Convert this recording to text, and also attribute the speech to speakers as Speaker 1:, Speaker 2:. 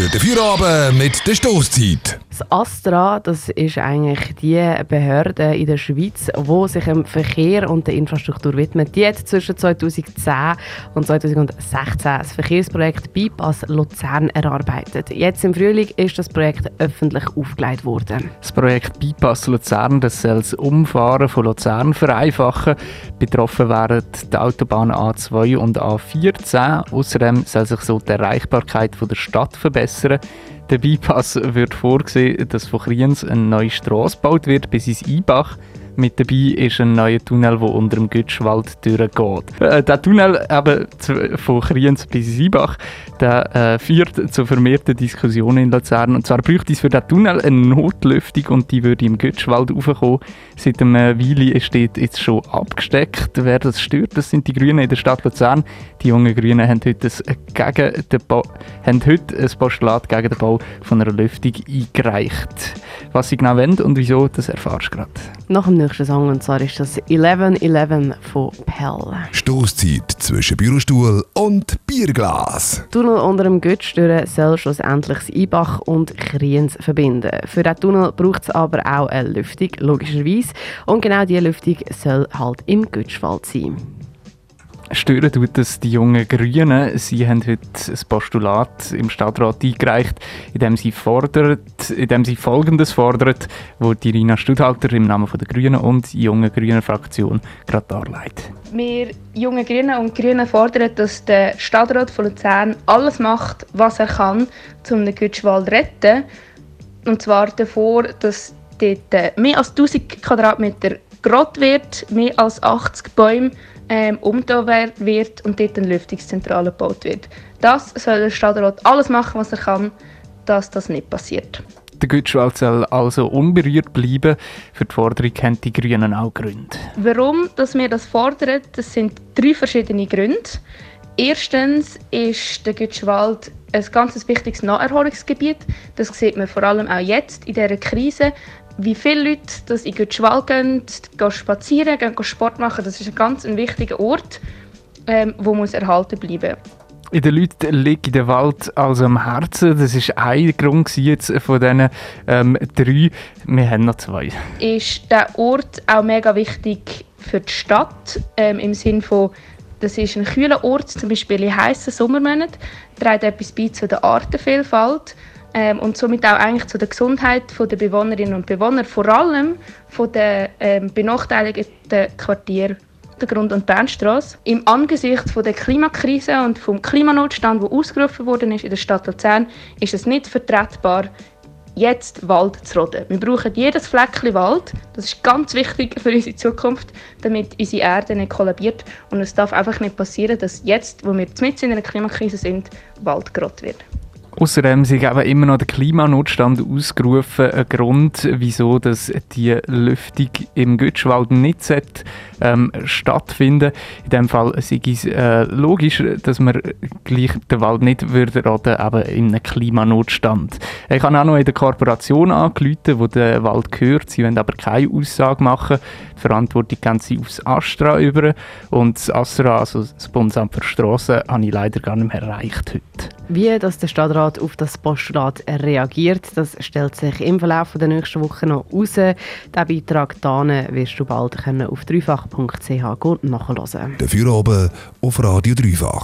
Speaker 1: Guten Feierabend mit der Stoßzeit.
Speaker 2: Das Astra, das ist eigentlich die Behörde in der Schweiz, die sich dem Verkehr und der Infrastruktur widmet. Die hat zwischen 2010 und 2016 das Verkehrsprojekt Bypass Luzern erarbeitet. Jetzt im Frühling ist das Projekt öffentlich aufgelegt worden.
Speaker 3: Das Projekt Bypass Luzern das soll das Umfahren von Luzern vereinfachen. Betroffen wären die Autobahnen A2 und A14. Außerdem soll sich so die Erreichbarkeit von der Stadt verbessern. Der Bypass wird vorgesehen, dass von Kriens eine neue Straße gebaut wird bis ins Einbach. Mit dabei ist ein neuer Tunnel, der unter dem Gütschwald durchgeht. Äh, der Tunnel eben von Kriens bis Siebach der, äh, führt zu vermehrten Diskussionen in Luzern. Und zwar bräuchte es für den Tunnel eine Notlüftung und die würde im Gütschwald raufkommen. Seit einer Weile ist dort jetzt schon abgesteckt. Wer das stört, das sind die Grünen in der Stadt Luzern. Die jungen Grünen haben heute, ein, gegen den haben heute ein Postulat gegen den Bau von einer Lüftung eingereicht. Was sie genau wollen und wieso, das erfahrst du gerade.
Speaker 2: Nach dem nächsten Song, und zwar ist das 1111 von Pell.
Speaker 1: Stoßzeit zwischen Bürostuhl und Bierglas.
Speaker 2: Tunnel unter dem Götzstüren soll schlussendlich das Einbach und Kriens verbinden. Für diesen Tunnel braucht es aber auch eine Lüftung, logischerweise. Und genau diese Lüftung soll halt im Götzwald sein.
Speaker 3: Stören tut es die jungen Grünen. Sie haben heute ein Postulat im Stadtrat eingereicht, in dem sie, fordert, in dem sie Folgendes fordert, wo die Rina Studhalter im Namen der Grünen und die junge Grünen Fraktion gerade darlegt.
Speaker 4: Wir junge Grünen und Grünen fordern, dass der Stadtrat von Luzern alles macht, was er kann, um den Gütschwald zu retten. Und zwar davor, dass dort mehr als 1000 Quadratmeter gerott wird, mehr als 80 Bäume ähm, umgetan wird und dort eine Lüftungszentrale gebaut wird. Das soll der Stadtrat alles machen, was er kann, dass das nicht passiert.
Speaker 3: Der Gütschwald soll also unberührt bleiben. Für die Forderung haben die Grünen auch Gründe.
Speaker 4: Warum dass wir das fordern, das sind drei verschiedene Gründe. Erstens ist der Gütschwald ein ganz wichtiges Naherholungsgebiet. Das sieht man vor allem auch jetzt in dieser Krise wie viele Leute das in Gütschwald gehen, gehen spazieren, gehen Sport machen. Das ist ein ganz ein wichtiger Ort, ähm, wo muss erhalten bleiben
Speaker 3: in den Leuten liegt der Wald also am Herzen. Das ist ein Grund jetzt von diesen ähm, drei. Wir haben noch zwei.
Speaker 4: Ist der Ort auch mega wichtig für die Stadt ähm, im Sinne von das ist ein kühler Ort, zum Beispiel in heißen Sommermonaten, trägt etwas bei zu der Artenvielfalt ähm, und somit auch eigentlich zu der Gesundheit der Bewohnerinnen und Bewohner, vor allem von den ähm, benachteiligten Quartieren der Grund- und Bernstraße. Im Angesicht von der Klimakrise und vom Klimanotstand, der ausgerufen worden ist in der Stadt Luzern, ist es nicht vertretbar, jetzt Wald zu roden. Wir brauchen jedes Fleckchen Wald. Das ist ganz wichtig für unsere Zukunft, damit unsere Erde nicht kollabiert. Und es darf einfach nicht passieren, dass jetzt, wo wir mitten in einer Klimakrise sind, Wald gerottet wird.
Speaker 3: Außerdem sind eben immer noch der Klimanotstand ausgerufen, ein Grund, wieso dass die Lüftung im Gütschwald nicht sollte, ähm, stattfinden In dem Fall ist es äh, logisch, dass man gleich den Wald nicht würde roden, aber in einem Klimanotstand. Ich habe auch noch in der Kooperation angerufen, wo der Wald gehört. Sie wollen aber keine Aussage machen. Die Verantwortung gehen sie aufs Astra über und das Astra, also das Bundesamt für Strassen, habe ich leider gar nicht mehr erreicht heute.
Speaker 2: Wie dass der Stadtrat auf das Postulat reagiert, das stellt sich im Verlauf der nächsten Woche noch raus. Diesen Beitrag hier wirst du bald auf dreifach.ch nachhören.
Speaker 1: Dafür oben auf Radio Dreifach.